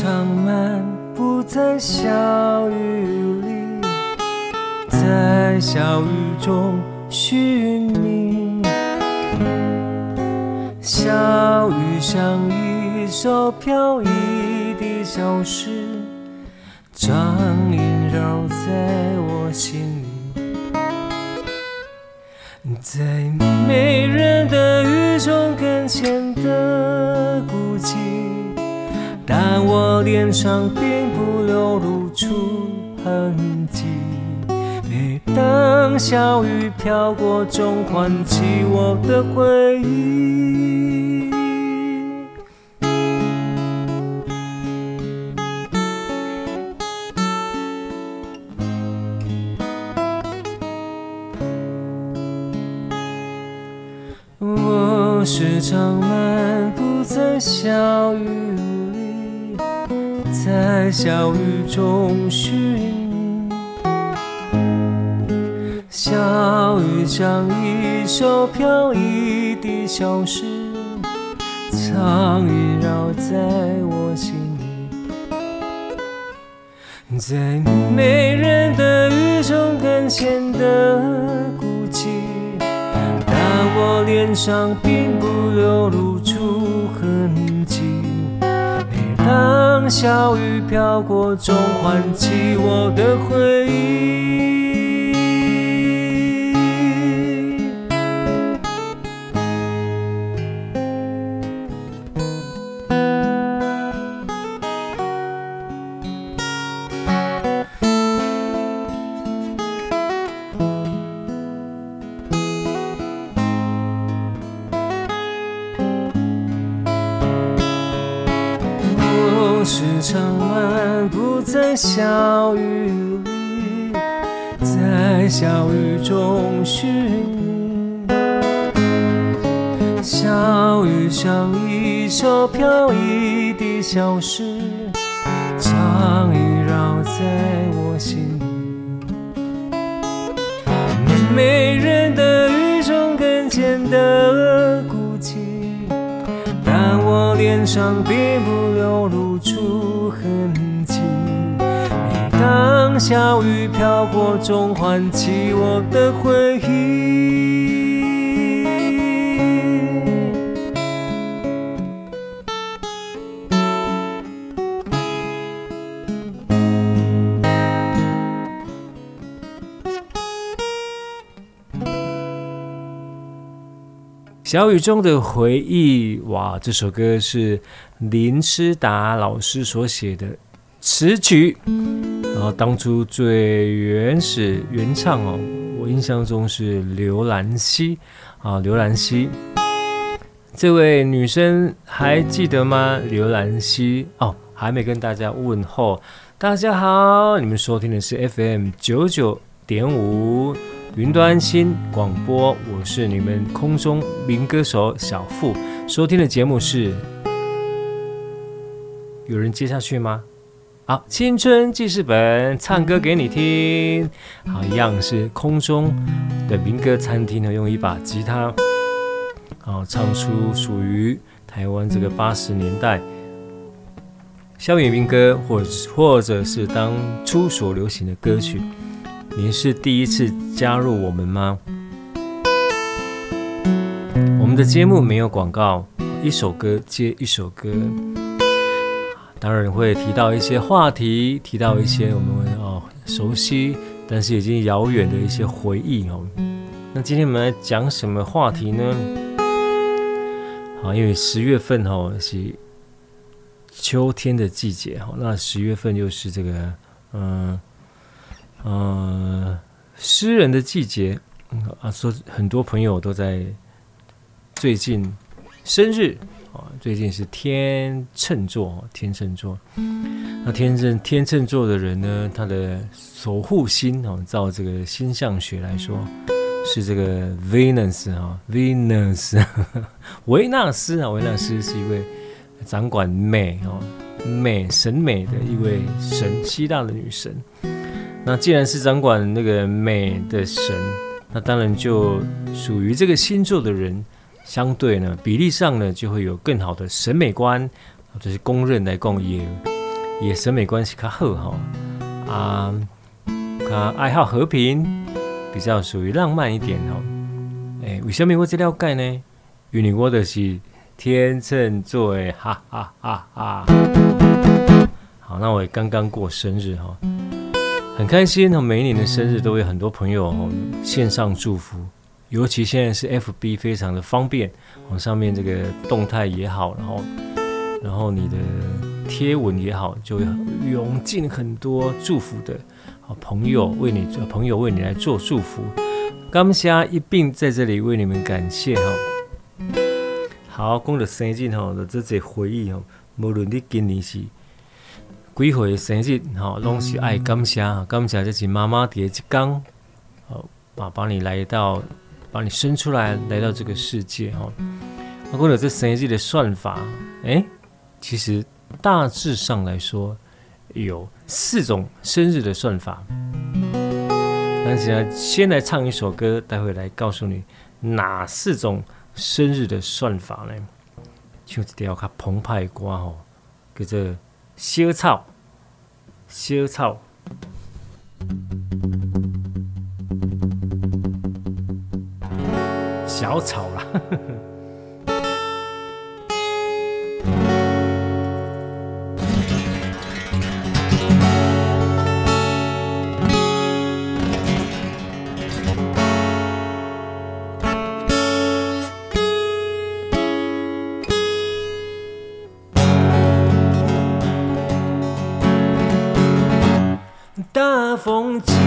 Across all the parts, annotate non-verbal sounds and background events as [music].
时常漫步在小雨里，在小雨中寻你。小雨像一首飘逸的小诗，常萦绕在我心里，在没人的雨中更显得。我脸上并不流露出痕迹。每当小雨飘过，总唤起我的回忆。我时常漫步在小雨里。在小雨中寻你，小雨像一首飘逸的小诗，常萦绕在我心里，在没人的雨中更显得孤寂，但我脸上并不流露出和你。当小雨飘过，总唤起我的回忆。消失，常萦绕在我心里。没人的雨中更显得孤寂，但我脸上并不流露。出痕迹。每当小雨飘过，总唤起我的回忆。小雨中的回忆，哇！这首歌是林诗达老师所写的词曲，然后当初最原始原唱哦，我印象中是刘兰希啊，刘兰希，这位女生还记得吗？刘兰希哦，还没跟大家问候，大家好，你们收听的是 FM 九九点五。云端新广播，我是你们空中民歌手小富，收听的节目是，有人接下去吗？好，青春记事本唱歌给你听。好，一样是空中的民歌餐厅呢，用一把吉他，好唱出属于台湾这个八十年代校园民歌，或或者是当初所流行的歌曲。您是第一次加入我们吗？我们的节目没有广告，一首歌接一首歌。当然会提到一些话题，提到一些我们哦熟悉，但是已经遥远的一些回忆哦。那今天我们来讲什么话题呢？好，因为十月份哦是秋天的季节哈，那十月份又是这个嗯嗯诗人的季节啊，说很多朋友都在最近生日啊。最近是天秤座，天秤座。那天秤天秤座的人呢，他的守护星哦，照这个星象学来说，是这个 Venus 哈，Venus，维纳斯啊，维纳斯是一位掌管美哦美审美的一位神，希腊的女神。那既然是掌管那个美的神，那当然就属于这个星座的人。相对呢，比例上呢，就会有更好的审美观，这是公认来讲也也审美观是较好哈啊，他爱好和平，比较属于浪漫一点哦。哎，为什么我这了解呢？因为我的是天秤座哎，哈哈哈哈。好，那我也刚刚过生日哈，很开心哦。每一年的生日都有很多朋友哦线上祝福。尤其现在是 FB 非常的方便，往上面这个动态也好，然后然后你的贴文也好，就会涌进很多祝福的好朋友为你朋友为你来做祝福，感谢一并在这里为你们感谢哈。好，讲到生日哈，的这些回忆哈，无论你今年是几岁生日吼，拢是爱感谢，感谢这是妈妈的一天，好，爸爸你来到。把你生出来，来到这个世界哈。我讲了这生日的算法，哎，其实大致上来说有四种生日的算法。那现在先来唱一首歌，待会来告诉你哪四种生日的算法呢？唱一条较澎湃的歌吼，叫做《小草》，小草。小草啦。风起，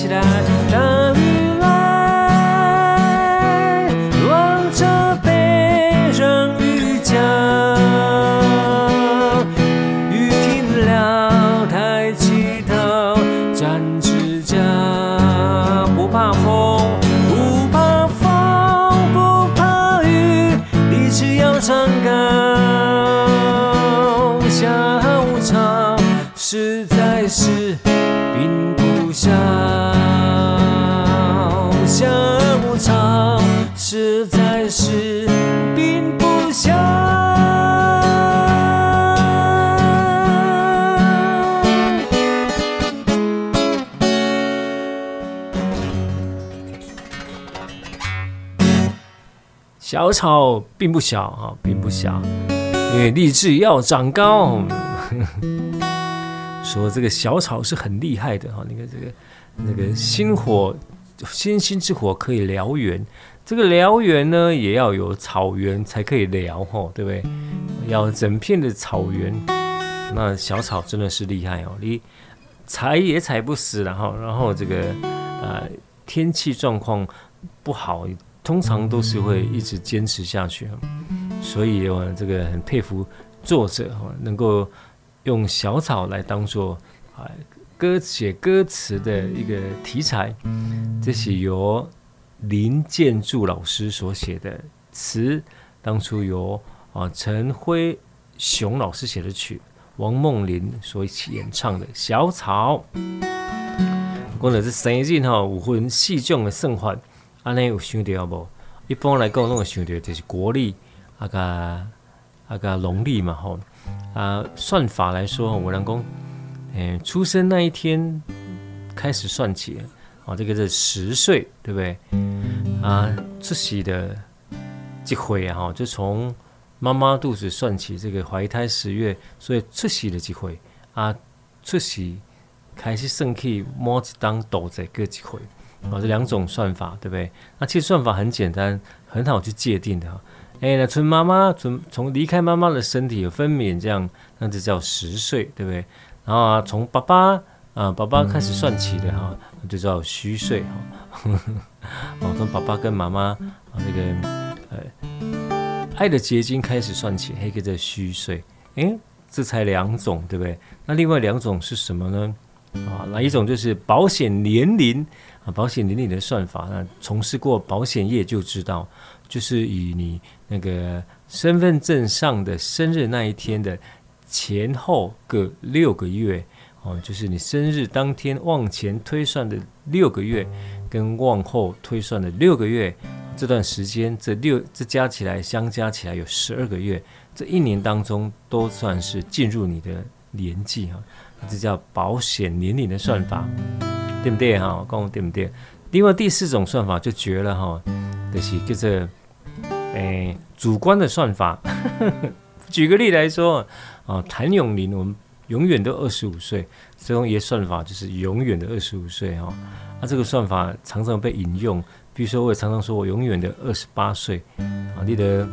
should I? 小草并不小啊，并不小，因为立志要长高。说这个小草是很厉害的哈，你看这个那个星火，星星之火可以燎原，这个燎原呢也要有草原才可以燎哈，对不对？要整片的草原，那小草真的是厉害哦，你踩也踩不死，然后然后这个呃天气状况不好。通常都是会一直坚持下去，所以我这个很佩服作者哈，能够用小草来当做啊歌写歌词的一个题材。这是由林建筑老师所写的词，当初由啊陈辉雄老师写的曲，王梦麟所演唱的《小草》。讲的是生日哈，有分四种的算法。安尼有想到无？一般来讲，拢会想到就是国历啊个啊个农历嘛吼啊。算法来说，我人讲，诶，出生那一天开始算起，哦，这个是十岁，对不对？啊，出世的机会啊，吼，就从妈妈肚子算起，这个怀胎十月，所以出世的机会啊，出世开始算起，摸一当豆仔个机会。哦，这两种算法，对不对？那其实算法很简单，很好去界定的哈。哎，那从妈妈从从离开妈妈的身体有分娩这样，那就叫十岁，对不对？然后啊，从爸爸啊、爸爸开始算起的哈，就叫虚岁哈。[laughs] 哦，从爸爸跟妈妈啊那个呃爱的结晶开始算起，还可以叫虚岁。哎，这才两种，对不对？那另外两种是什么呢？啊，那一种就是保险年龄。保险年龄的算法，那从事过保险业就知道，就是以你那个身份证上的生日那一天的前后各六个月，哦，就是你生日当天往前推算的六个月，跟往后推算的六个月，这段时间这六这加起来相加起来有十二个月，这一年当中都算是进入你的年纪哈，这叫保险年龄的算法。对不对哈？讲对不对？另外第四种算法就绝了哈，就是就是诶主观的算法。[laughs] 举个例来说啊，谭咏麟我们永远都二十五岁，所以用一个算法就是永远的二十五岁哈。那、啊、这个算法常常被引用，比如说我也常常说我永远的二十八岁啊，记得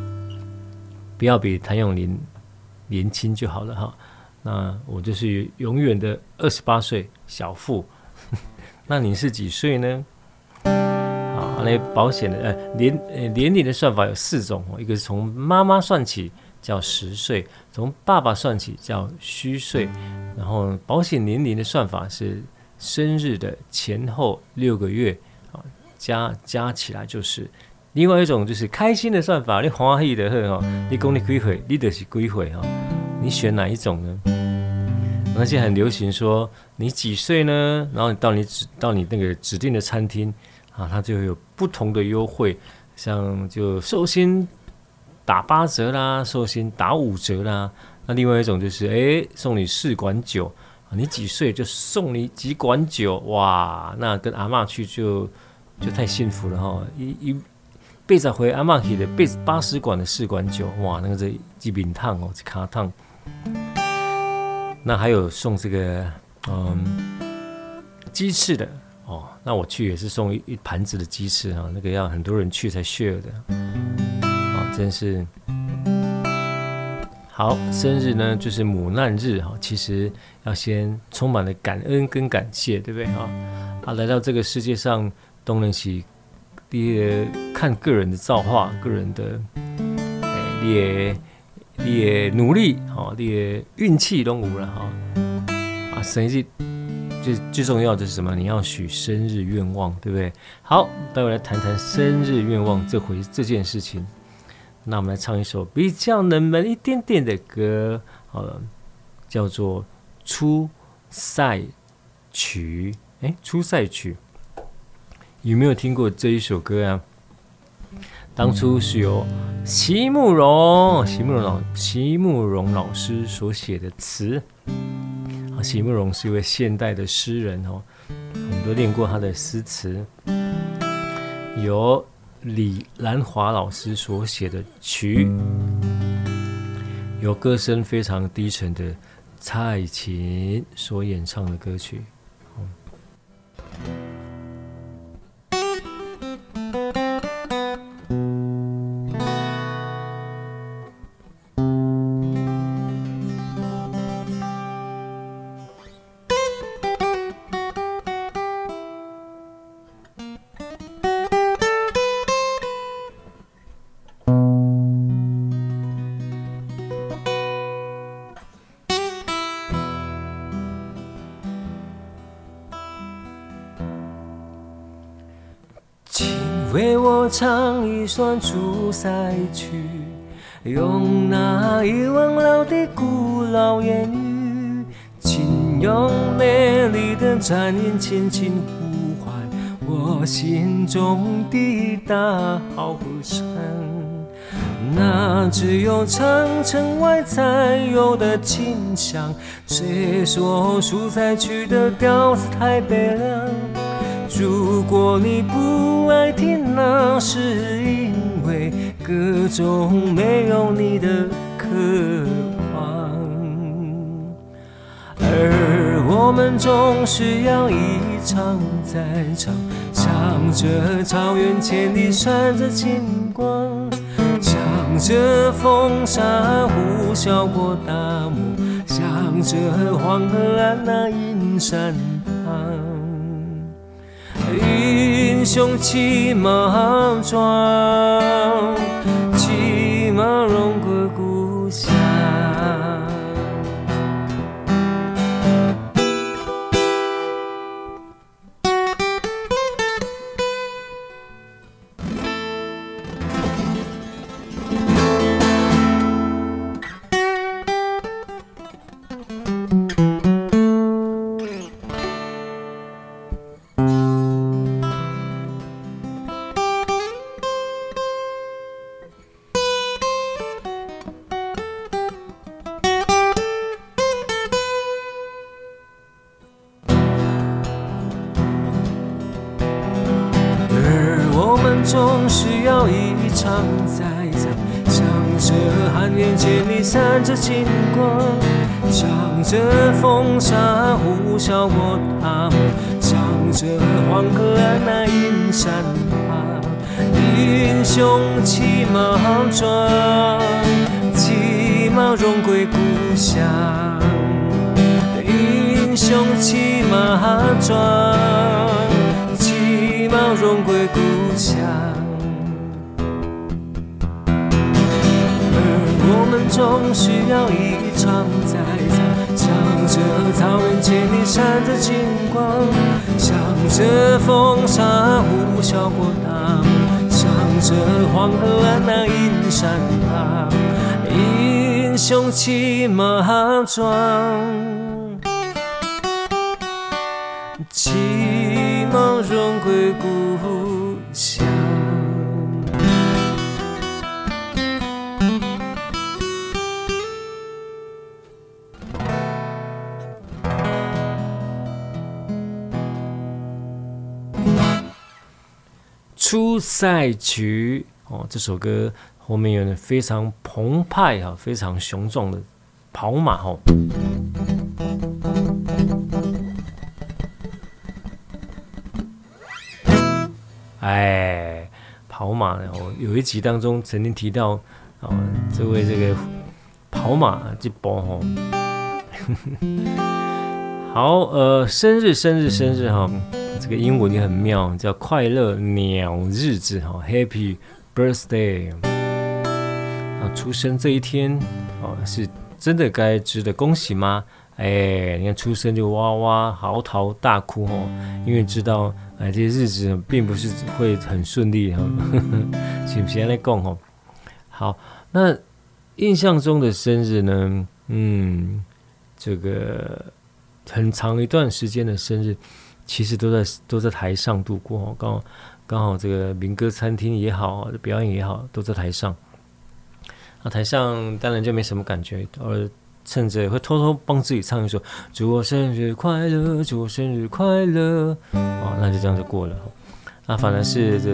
不要比谭咏麟年轻就好了哈。那我就是永远的二十八岁小富。[laughs] 那你是几岁呢？啊，那保险的呃年呃年龄的算法有四种，一个是从妈妈算起叫实岁，从爸爸算起叫虚岁，然后保险年龄的算法是生日的前后六个月啊，加加起来就是。另外一种就是开心的算法，你欢喜的很哦，你讲你几岁，你就是几岁哈，你选哪一种呢？而且很流行说你几岁呢？然后你到你指到你那个指定的餐厅啊，它就有不同的优惠，像就寿星打八折啦，寿星打五折啦。那另外一种就是哎，送你四管酒，你几岁就送你几管酒哇，那跟阿嬷去就就太幸福了哈！一一背着回阿嬷去的八八十管的四管酒哇，那个是一饼烫哦，是卡烫。那还有送这个嗯鸡翅的哦，那我去也是送一一盘子的鸡翅啊，那个要很多人去才 share 的啊，真是好。生日呢就是母难日哈，其实要先充满了感恩跟感谢，对不对哈？啊，来到这个世界上，东人起也看个人的造化，个人的哎也。你的努力，好，你的运气都无了哈。啊，生日最最重要的是什么？你要许生日愿望，对不对？好，待会来谈谈生日愿望这回这件事情。那我们来唱一首比较冷门一点点的歌，好了，叫做《出塞曲》。哎，《出塞曲》有没有听过这一首歌啊？当初是由席慕蓉、席慕蓉老、席慕蓉老师所写的词。啊，席慕蓉是一位现代的诗人哦，我们都练过他的诗词。由李兰华老师所写的曲，由歌声非常低沉的蔡琴所演唱的歌曲。唱《出塞曲》，用那遗忘了的古老言语，请用美丽的转音轻轻呼唤我心中的大好河山。那只有长城外才有的清香，谁说《出塞曲》的调子太悲凉？如果你不爱听，那是一歌中没有你的渴望。而我们总是要一唱再唱，向着草原千里闪着金光，向着风沙呼啸过大漠，向着黄河岸那阴山旁。英雄骑马壮，骑草原千里闪着金光，向着风沙呼啸过荡，向着黄河岸那阴山旁，英雄骑马壮，出塞曲哦，这首歌后面有点非常澎湃哈，非常雄壮的跑马哈。哎，跑马哦，有一集当中曾经提到啊，这位这个跑马这波哈。好，呃，生日，生日，生日哈。这个英文也很妙，叫快乐鸟日子哈，Happy Birthday。啊，出生这一天哦，是真的该值得恭喜吗？哎，你看出生就哇哇嚎啕大哭哦，因为知道哎这些日子并不是会很顺利哈。[laughs] 请不先来讲哦。好，那印象中的生日呢？嗯，这个很长一段时间的生日。其实都在都在台上度过，刚好刚好这个民歌餐厅也好，表演也好，都在台上。那台上当然就没什么感觉，而趁着会偷偷帮自己唱一首“祝我生日快乐，祝我生日快乐”，哦，那就这样就过了。那反而是这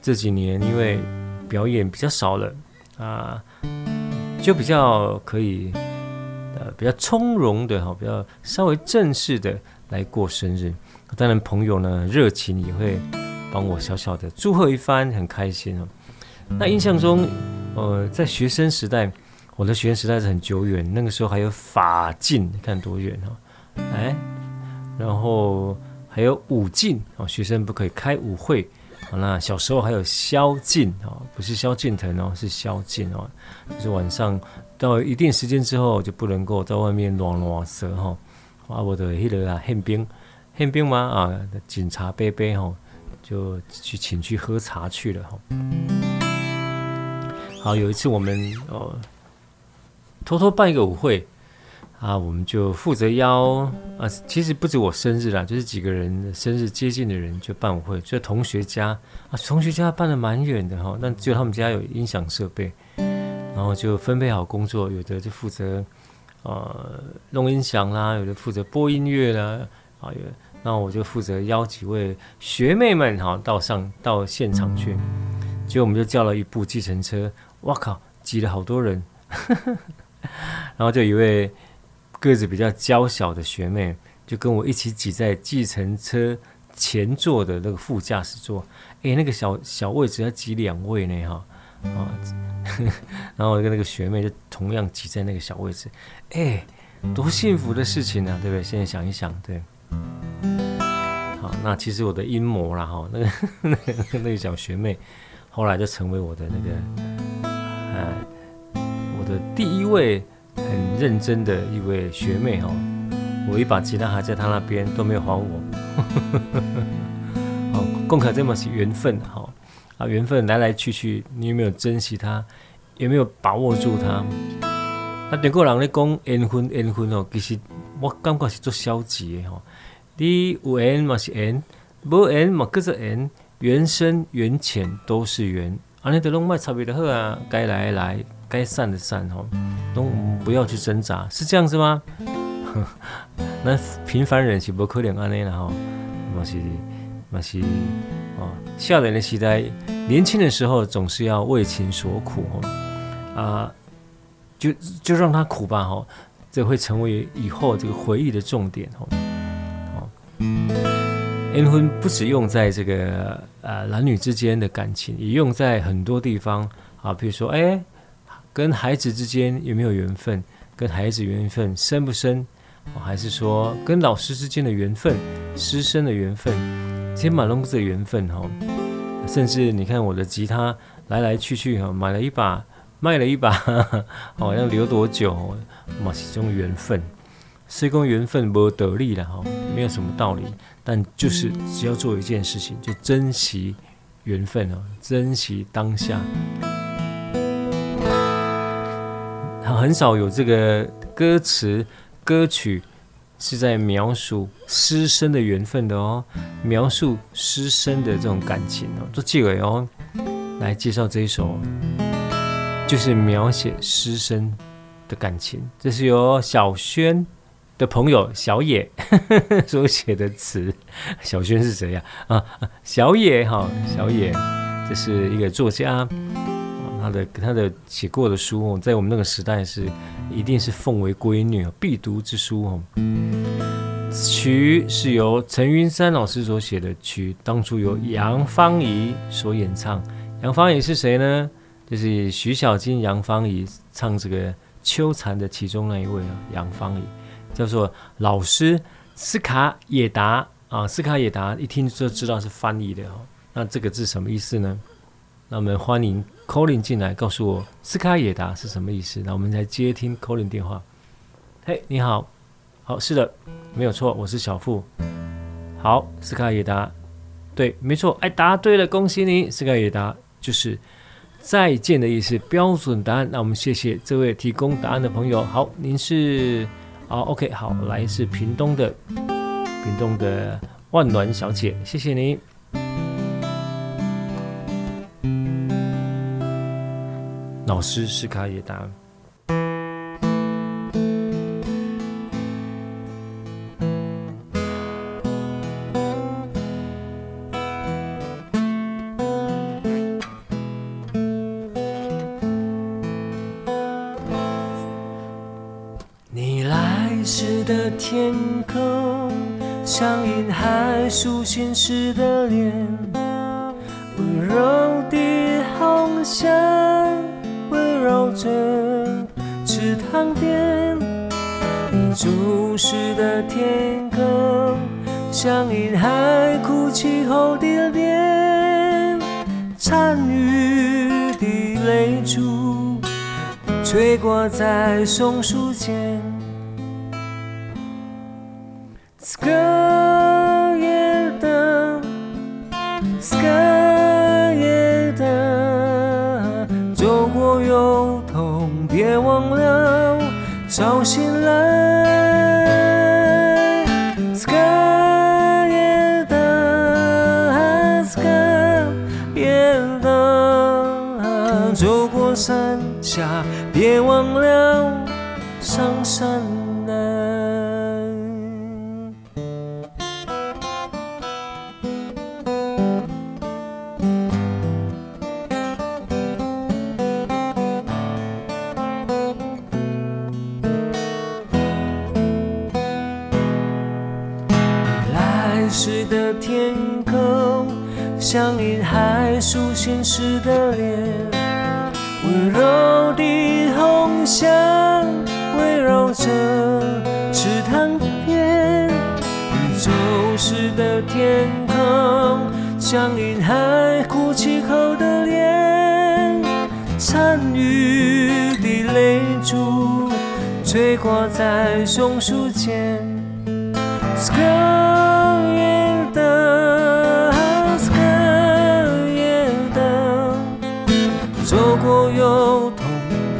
这几年因为表演比较少了啊，就比较可以比较从容的哈，比较稍微正式的来过生日。当然朋友呢热情也会帮我小小的祝贺一番，很开心哦。那印象中。呃，在学生时代，我的学生时代是很久远，那个时候还有法禁，你看多远哦，哎，然后还有舞禁哦，学生不可以开舞会。好那小时候还有宵禁哦，不是萧敬腾哦，是宵禁哦，就是晚上到一定时间之后就不能够在外面乱乱说哈。啊，我的那个啊宪兵，宪兵吗？啊，警察伯伯吼，就去请去喝茶去了哈。好，有一次我们哦偷偷办一个舞会啊，我们就负责邀啊，其实不止我生日啦，就是几个人生日接近的人就办舞会，就同学家啊，同学家办的蛮远的哈，但只有他们家有音响设备，然后就分配好工作，有的就负责呃弄音响啦，有的负责播音乐啦，啊，有，那我就负责邀几位学妹们哈到上到现场去，结果我们就叫了一部计程车。哇靠！挤了好多人，[laughs] 然后就一位个子比较娇小的学妹，就跟我一起挤在计程车前座的那个副驾驶座。哎，那个小小位置要挤两位呢，哈啊！[laughs] 然后我跟那个学妹就同样挤在那个小位置，哎，多幸福的事情啊，对不对？现在想一想，对。好，那其实我的阴谋啦，哈，那个那个 [laughs] 那个小学妹。后来就成为我的那个，呃，我的第一位很认真的一位学妹哦。我一把吉他还在她那边都没有还我。[laughs] 好，共可这么是缘分哈啊，缘分来来去去，你有没有珍惜它？有没有把握住它？那德国人咧讲缘分缘分哦，其实我感觉是做消极的哦。你有缘嘛是缘，无缘嘛搁是缘。缘深缘浅都是缘，啊，你得拢卖差别的好啊，该来的来，该散的散哦，都不要去挣扎，是这样子吗？[laughs] 那平凡人是不可能安尼啦吼，嘛是嘛是哦，少年的时代，年轻的时候总是要为情所苦哦，啊，就就让他苦吧吼，这会成为以后这个回忆的重点吼，哦。缘分不只用在这个呃男女之间的感情，也用在很多地方啊。比如说，哎，跟孩子之间有没有缘分？跟孩子缘分深不深？还是说跟老师之间的缘分、师生的缘分、天马龙子的缘分？哈，甚至你看我的吉他来来去去哈，买了一把，卖了一把，[laughs] 好要留多久？嘛，是种缘分。虽讲缘分不得力了哈，没有什么道理，但就是只要做一件事情，就珍惜缘分哦，珍惜当下。他很少有这个歌词歌曲是在描述师生的缘分的哦，描述师生的这种感情哦，做结尾哦，来介绍这一首，就是描写师生的感情，这是由小轩。的朋友小野 [laughs] 所写的词，小轩是谁呀？啊，小野哈，小野，这是一个作家，他的他的写过的书哦，在我们那个时代是一定是奉为闺女必读之书哦。曲是由陈云山老师所写的曲，当初由杨芳仪所演唱。杨芳仪是谁呢？就是徐小菁、杨芳仪唱这个《秋蝉》的其中那一位啊，杨芳仪。叫做老师斯卡也达啊，斯卡也达一听就知道是翻译的哦。那这个字什么意思呢？那我们欢迎 Colin 进来告诉我斯卡野达是什么意思。那我们来接听 Colin 电话。嘿，你好，好，是的，没有错，我是小富。好，斯卡野达，对，没错，哎，答对了，恭喜你，斯卡野达就是再见的意思，标准答案。那我们谢谢这位提供答案的朋友。好，您是。好，OK，好，来自屏东的屏东的万暖小姐，谢谢你。老师是卡也达。你来时的天空，像云海苏醒时的脸，温柔的红霞。着池塘边，你注视的天空，像银海哭泣后的脸，残余的泪珠垂挂在松树间。早醒来，孩苏醒时的脸，温柔的红霞围绕着池塘边，你注视的天空，像云海哭泣后的脸，残余的泪珠垂挂在松树间。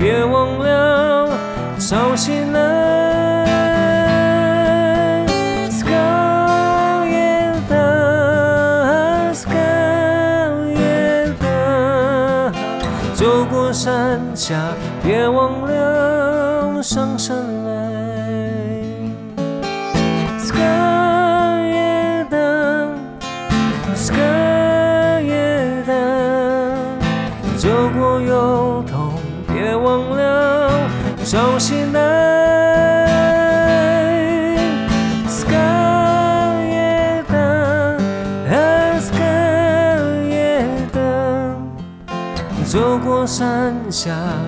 别忘了早醒来。，sky 也大，sky 也大，走过山下，别忘下，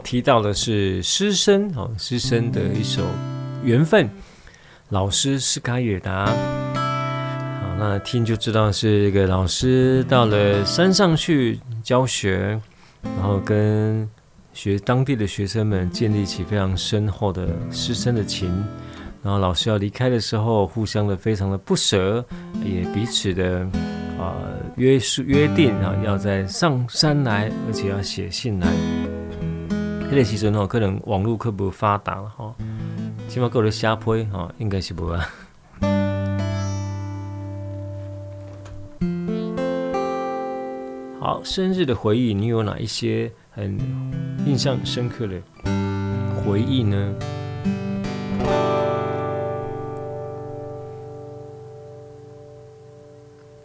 提到的是师生哦，师生的一首缘分。老师斯卡也达，好，那听就知道是一个老师到了山上去教学，然后跟学当地的学生们建立起非常深厚的师生的情。然后老师要离开的时候，互相的非常的不舍，也彼此的啊、约束约定啊，要在上山来，而且要写信来。这个时阵吼，可能网络可不发达了吼，起码够了下坡吼，应该是无啊。好，生日的回忆，你有哪一些很印象深刻的回忆呢？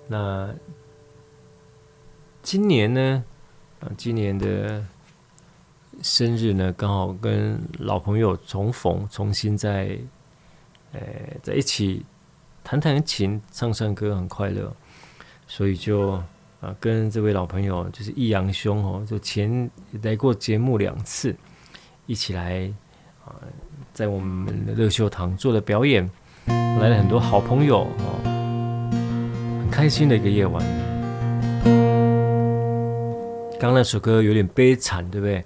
那今年呢？啊，今年的。生日呢，刚好跟老朋友重逢，重新在，呃，在一起弹弹琴、唱唱歌，很快乐，所以就啊，跟这位老朋友就是易阳兄哦，就前来过节目两次，一起来啊，在我们的乐秀堂做了表演，来了很多好朋友哦，很开心的一个夜晚。刚那首歌有点悲惨，对不对？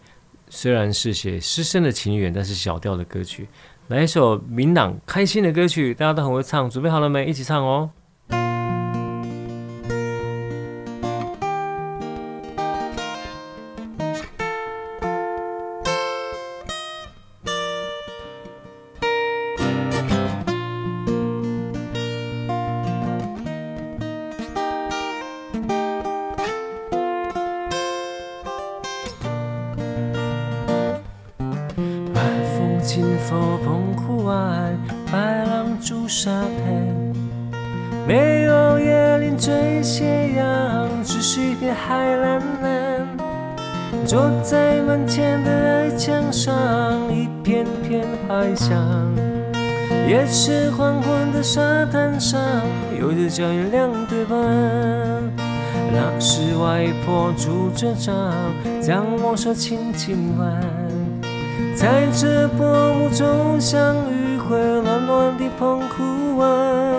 虽然是写师生的情缘，但是小调的歌曲，来一首明朗开心的歌曲，大家都很会唱，准备好了没？一起唱哦。追斜阳只是一片海蓝蓝坐在门前的矮墙上一片片怀想也是黄昏的沙滩上有着脚印两对半那是外婆拄着杖将我手轻轻挽踩着薄暮走向余晖暖暖的澎湖湾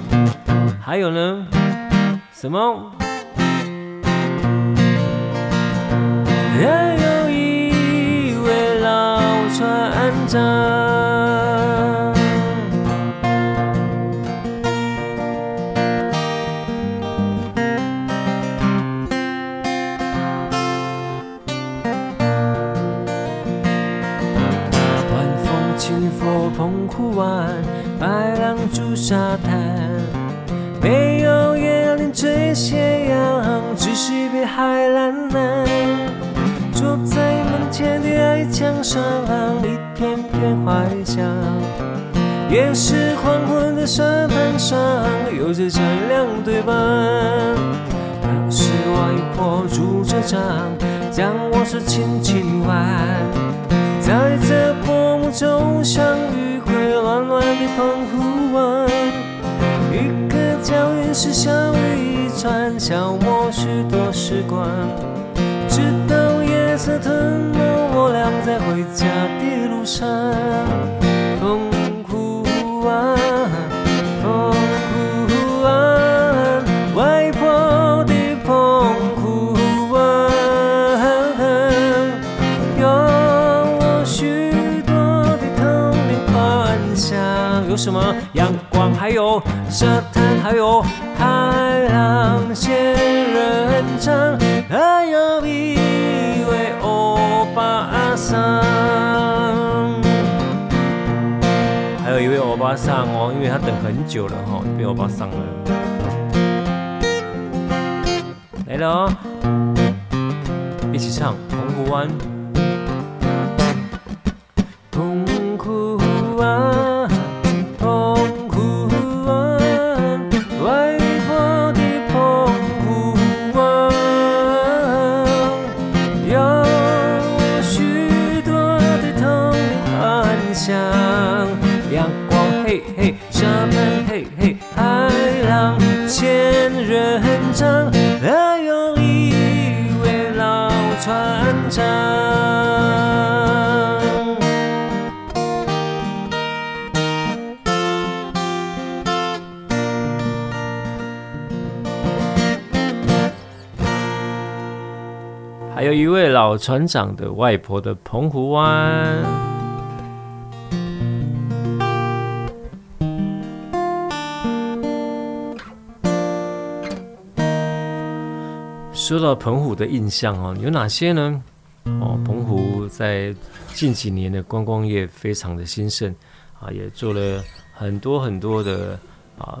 还有呢？什么？还有一位老船长。晚风轻拂澎湖湾，白浪逐沙滩。斜阳，只是一片海蓝蓝。坐在门前的矮墙上，一片片怀想。也是黄昏的沙滩上，有着这两对伴。当时外婆拄着杖，将我手轻轻挽。在这薄暮中相遇，会暖暖的澎湖湾。是小雨一串，消磨许多时光，直到夜色吞没我俩在回家的路上。澎湖湾，澎湖湾，外婆的澎湖湾，有我许多的童年幻想。有什么？阳光，还有沙滩，还有。海浪仙人掌，还有一位欧巴桑，还有一位欧巴桑哦，因为他等很久了哈，被欧巴桑了。来了哦，一起唱《澎湖湾》。一位老船长的外婆的澎湖湾。说到澎湖的印象哦，有哪些呢？哦，澎湖在近几年的观光业非常的兴盛啊，也做了很多很多的啊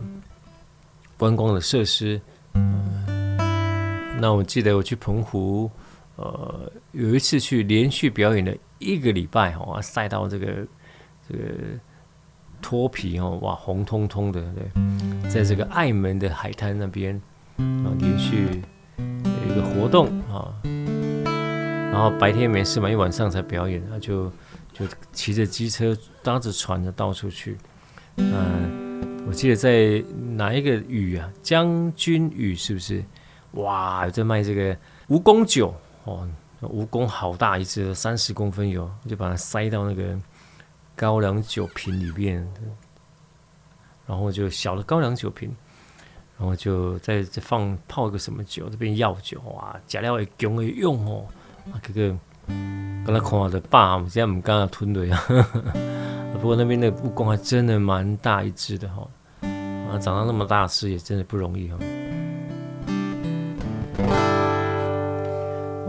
观光的设施。那我记得我去澎湖，呃，有一次去连续表演了一个礼拜，哇，晒到这个这个脱皮哦，哇，红彤彤的，对，在这个爱门的海滩那边啊，连续有一个活动啊，然后白天没事嘛，一晚上才表演，那就就骑着机车搭着船的到处去，嗯。我记得在哪一个屿啊？将军屿是不是？哇，在卖这个蜈蚣酒哦，蜈蚣好大一只，三十公分有，就把它塞到那个高粱酒瓶里面，然后就小的高粱酒瓶，然后就在这放泡个什么酒，这边药酒哇，加料会强的用哦，啊，这个跟他看我的爸，现在唔敢吞的呀。[laughs] 不过那边的蜈蚣还真的蛮大一只的哈。啊，长到那么大只也真的不容易哈。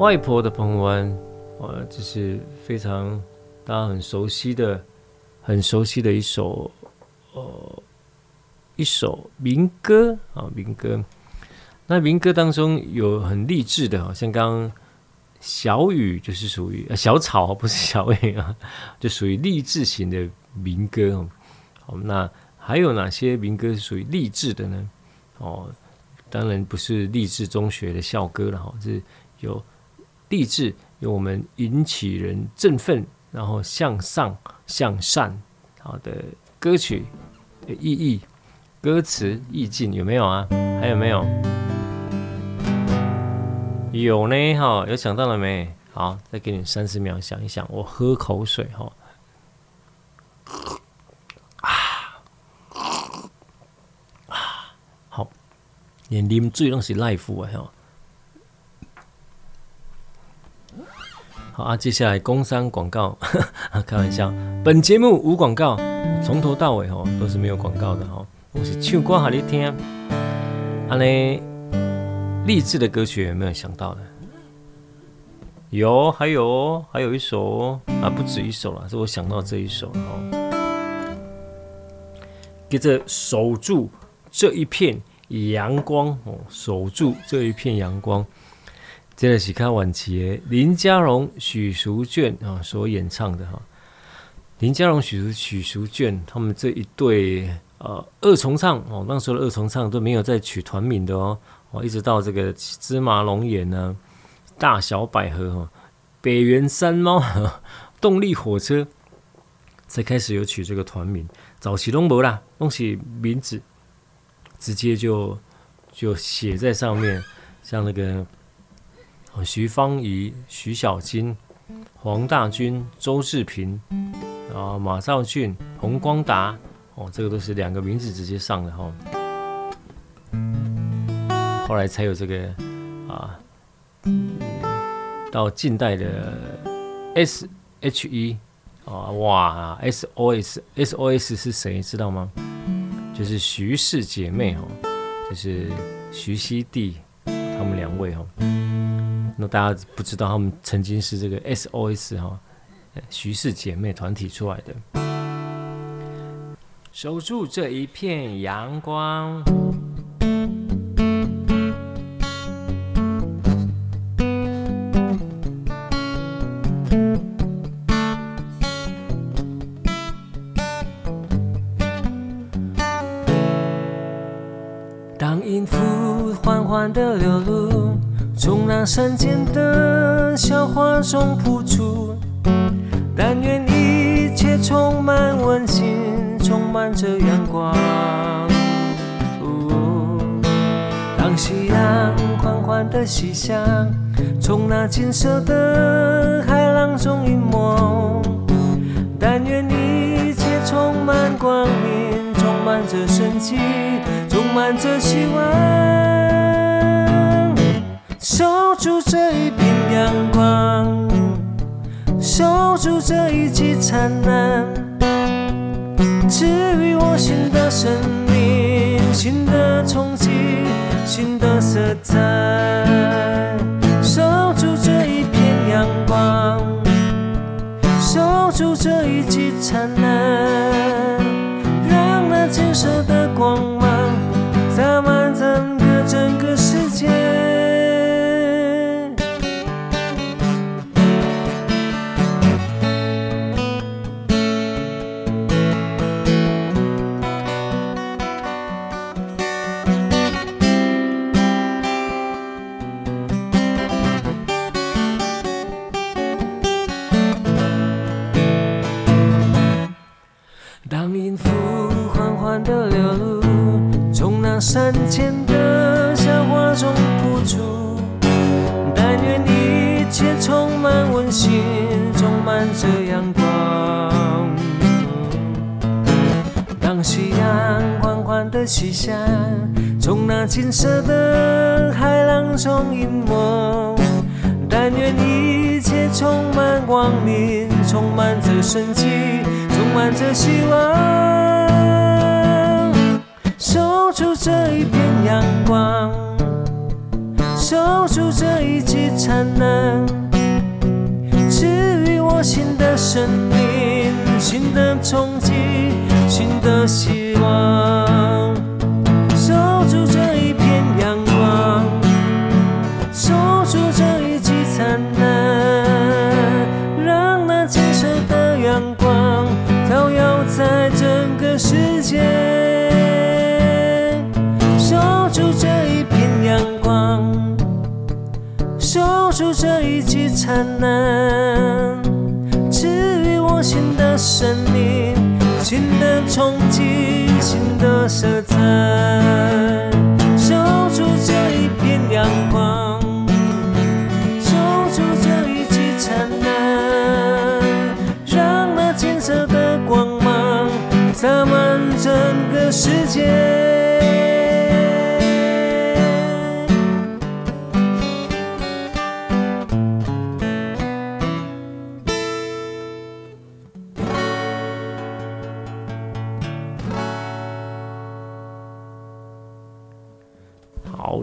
外婆的澎湖湾，呃，这是非常大家很熟悉的、很熟悉的一首呃一首民歌啊，民歌。那民歌当中有很励志的，好像刚刚小雨就是属于呃小草，不是小雨啊，就属于励志型的民歌。好，那。还有哪些民歌是属于励志的呢？哦，当然不是励志中学的校歌了哈，是有励志，有我们引起人振奋，然后向上向善好的歌曲的意义、歌词意境有没有啊？还有没有？有呢哈，有想到了没？好，再给你三十秒想一想，我喝口水哈。啊啊，好连啉水拢是赖付的吼。好啊，接下来工商广告，[laughs] 开玩笑，本节目无广告，从头到尾吼都是没有广告的吼，我是唱歌给你听。啊嘞，励志的歌曲有没有想到的？有，还有，还有一首啊，不止一首了，是我想到这一首哦，接着守住这一片。阳光哦，守住这一片阳光。这个是看晚期林家荣、许淑娟啊所演唱的哈。林家荣、许许淑娟他们这一对呃二重唱哦，那时候的二重唱都没有再取团名的哦。哦，一直到这个芝麻龙眼呢，大小百合哈，北原山猫，动力火车才开始有取这个团名。早期拢无啦，拢是名字。直接就就写在上面，像那个徐芳仪、徐小菁、黄大军、周志平，然后马兆骏、洪光达，哦，这个都是两个名字直接上的哈。后来才有这个啊，到近代的 S H E 啊，哇，S O S S O S 是谁知道吗？就是徐氏姐妹哦，就是徐熙娣他们两位哦。那大家不知道，他们曾经是这个 SOS 哈，徐氏姐妹团体出来的。守住这一片阳光。中铺出。但愿一切充满温馨，充满着阳光。当夕阳缓缓的西下，从那金色的海浪中隐没。但愿一切充满光明，充满着生机，充满着希望。守住这一片阳光，守住这一季灿烂，赐予我新的生命、新的憧憬、新的色彩。守住这一片阳光，守住这一季灿烂，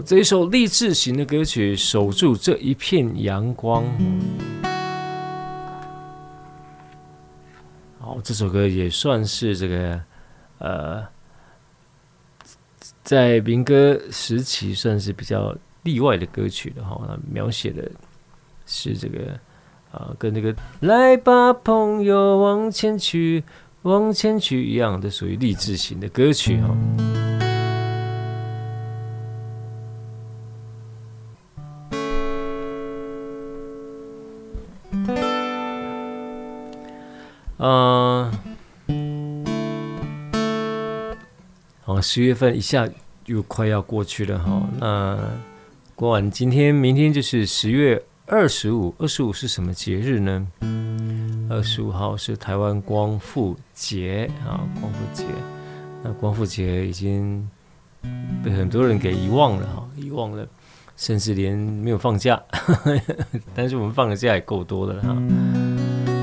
这一首励志型的歌曲《守住这一片阳光》。好，这首歌也算是这个呃，在民歌时期算是比较例外的歌曲的哈。描写的是这个啊，跟这个“来吧，朋友，往前去，往前去”一样的，属于励志型的歌曲哈。嗯，好，十月份一下又快要过去了哈。那过完今天，明天就是十月二十五。二十五是什么节日呢？二十五号是台湾光复节啊，光复节。那光复节已经被很多人给遗忘了哈，遗忘了，甚至连没有放假。[laughs] 但是我们放的假也够多的了哈。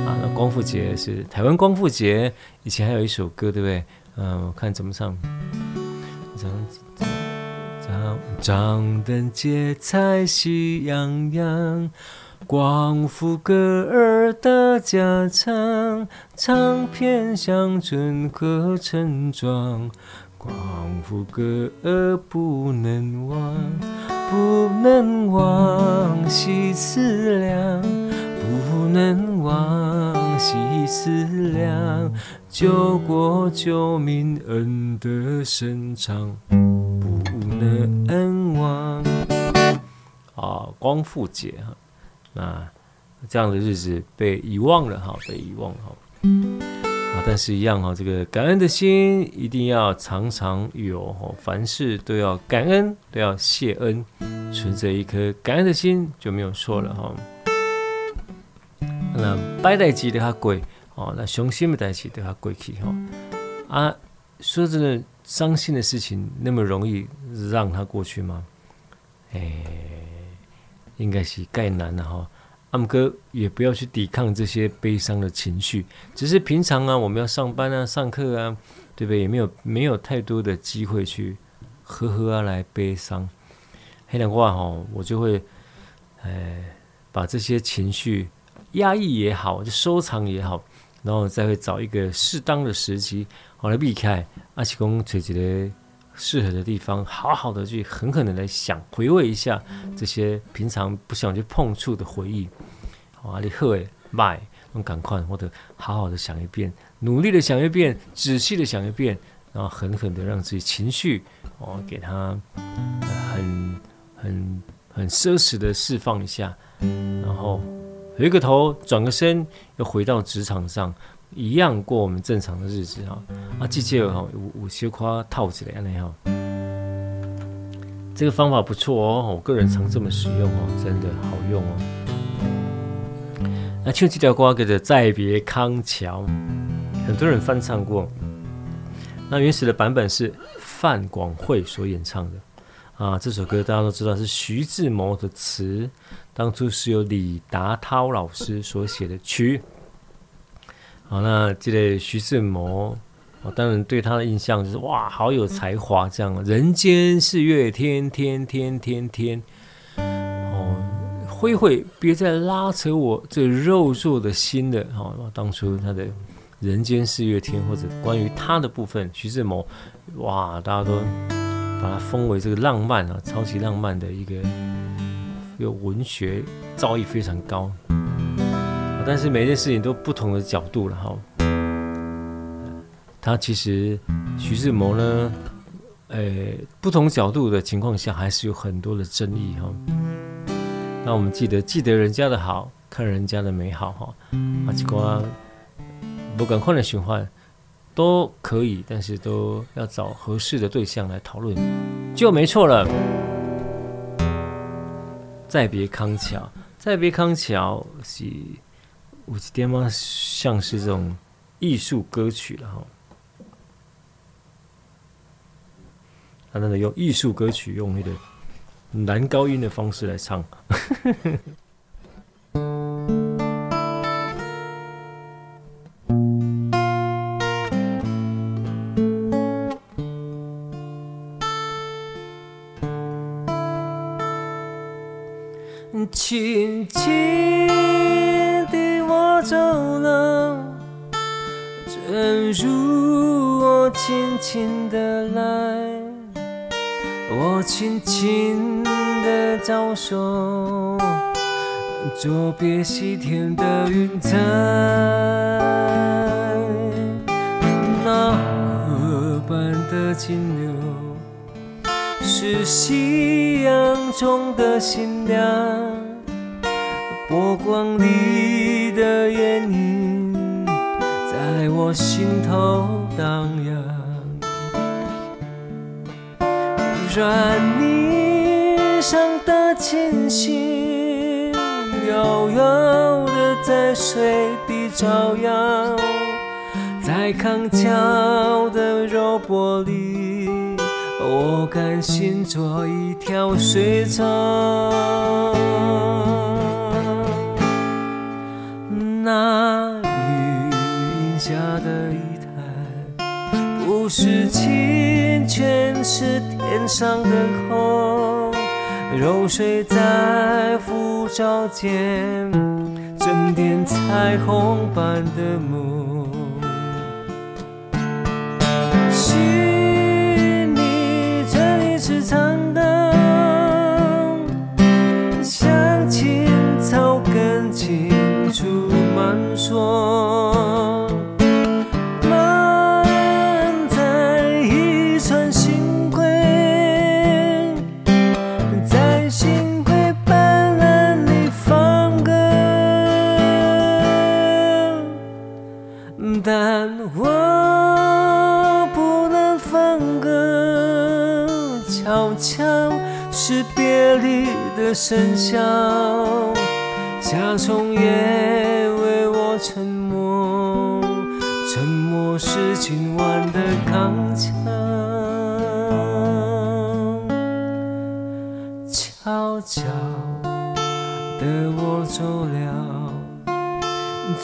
啊，那光复节是台湾光复节，以前还有一首歌，对不对？嗯，我看怎么唱。张张张灯结彩喜洋洋，光复歌儿大家唱，唱遍乡村和村庄。光复歌儿不能忘，不能忘喜思量，能忘。惜思量，救国救民恩德深长，不能忘。啊，光复节哈，那这样的日子被遗忘了哈，被遗忘哈。啊，但是一样哈，这个感恩的心一定要常常有哈，凡事都要感恩，都要谢恩，存着一颗感恩的心就没有错了哈。那歹代志就较过哦，那伤心的代志就较过去哈。啊，说真的，伤心的事情那么容易让它过去吗？哎、欸，应该是概难了哈。阿姆哥也不要去抵抗这些悲伤的情绪，只是平常啊，我们要上班啊、上课啊，对不对？也没有没有太多的机会去呵呵啊来悲伤。黑两话哈，我就会哎、欸、把这些情绪。压抑也好，就收藏也好，然后再会找一个适当的时机，好来避开阿奇公垂直的适合的地方，好好的去狠狠的来想，回味一下这些平常不想去碰触的回忆。好，你喝诶，卖，用赶快或者好好的想一遍，努力的想一遍，仔细的想一遍，然后狠狠的让自己情绪哦，给他很很很奢侈的释放一下，然后。回个头，转个身，又回到职场上，一样过我们正常的日子啊。啊，记住哈，有有小夸套起来安尼哈。这个方法不错哦，我个人常这么使用哦，真的好用哦。那唱这条歌叫做《再别康桥》，很多人翻唱过。那原始的版本是范广惠所演唱的啊。这首歌大家都知道是徐志摩的词，当初是由李达涛老师所写的曲。好，那这个徐志摩。我当然对他的印象就是哇，好有才华，这样人间四月天，天天天天，哦，灰灰别再拉扯我这肉做的心了。哦，当初他的人间四月天或者关于他的部分，徐志摩，哇，大家都把它封为这个浪漫啊，超级浪漫的一个，有文学造诣非常高。但是每件事情都不同的角度了哈。他其实徐志摩呢，呃，不同角度的情况下，还是有很多的争议哈。那我们记得记得人家的好，看人家的美好哈。啊，这个不管换的循环都可以，但是都要找合适的对象来讨论，就没错了。再别康桥，再别康桥是有一点嘛，像是这种艺术歌曲了哈。他那个用艺术歌曲，用那个男高音的方式来唱。轻轻的招手，作别西天的云彩。那河畔的金柳，是夕阳中的新娘。波光里的艳影，在我心头荡漾。转霓裳的琴心，遥遥的在水底照耀，在康桥的柔波里，我甘心做一条水草。那云下的一滩，不是清泉，是。天上的虹，揉碎在浮藻间，沉淀彩虹般的梦。许你这一次长灯，像青草根青竹满树。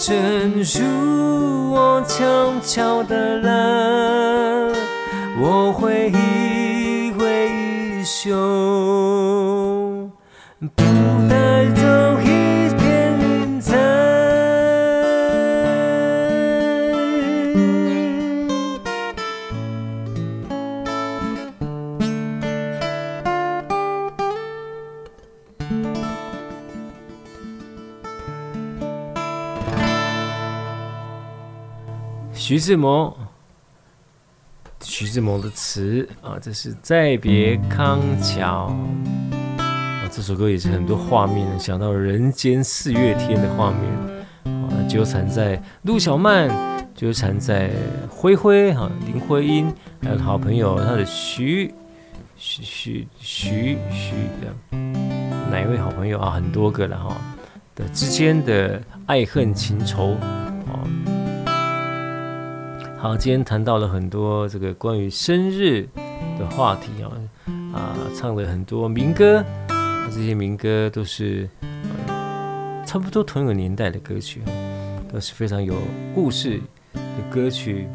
正如我悄悄的来，我会一挥衣袖。徐志摩，徐志摩的词啊，这是再别康桥。这首歌也是很多画面，想到人间四月天的画面，啊，纠缠在陆小曼，纠缠在灰灰哈林徽因，还有好朋友他的徐徐徐徐徐的哪一位好朋友啊？很多个了哈的之间的爱恨情仇。好，今天谈到了很多这个关于生日的话题啊啊，唱了很多民歌，这些民歌都是呃差不多同一个年代的歌曲，都是非常有故事的歌曲。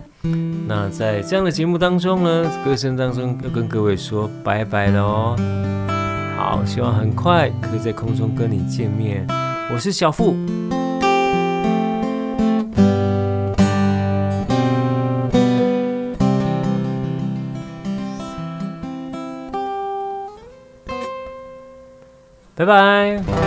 那在这样的节目当中呢，歌声当中要跟各位说拜拜了哦。好，希望很快可以在空中跟你见面。我是小富。拜拜。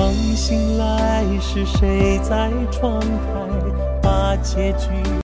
梦醒来，是谁在窗台把结局？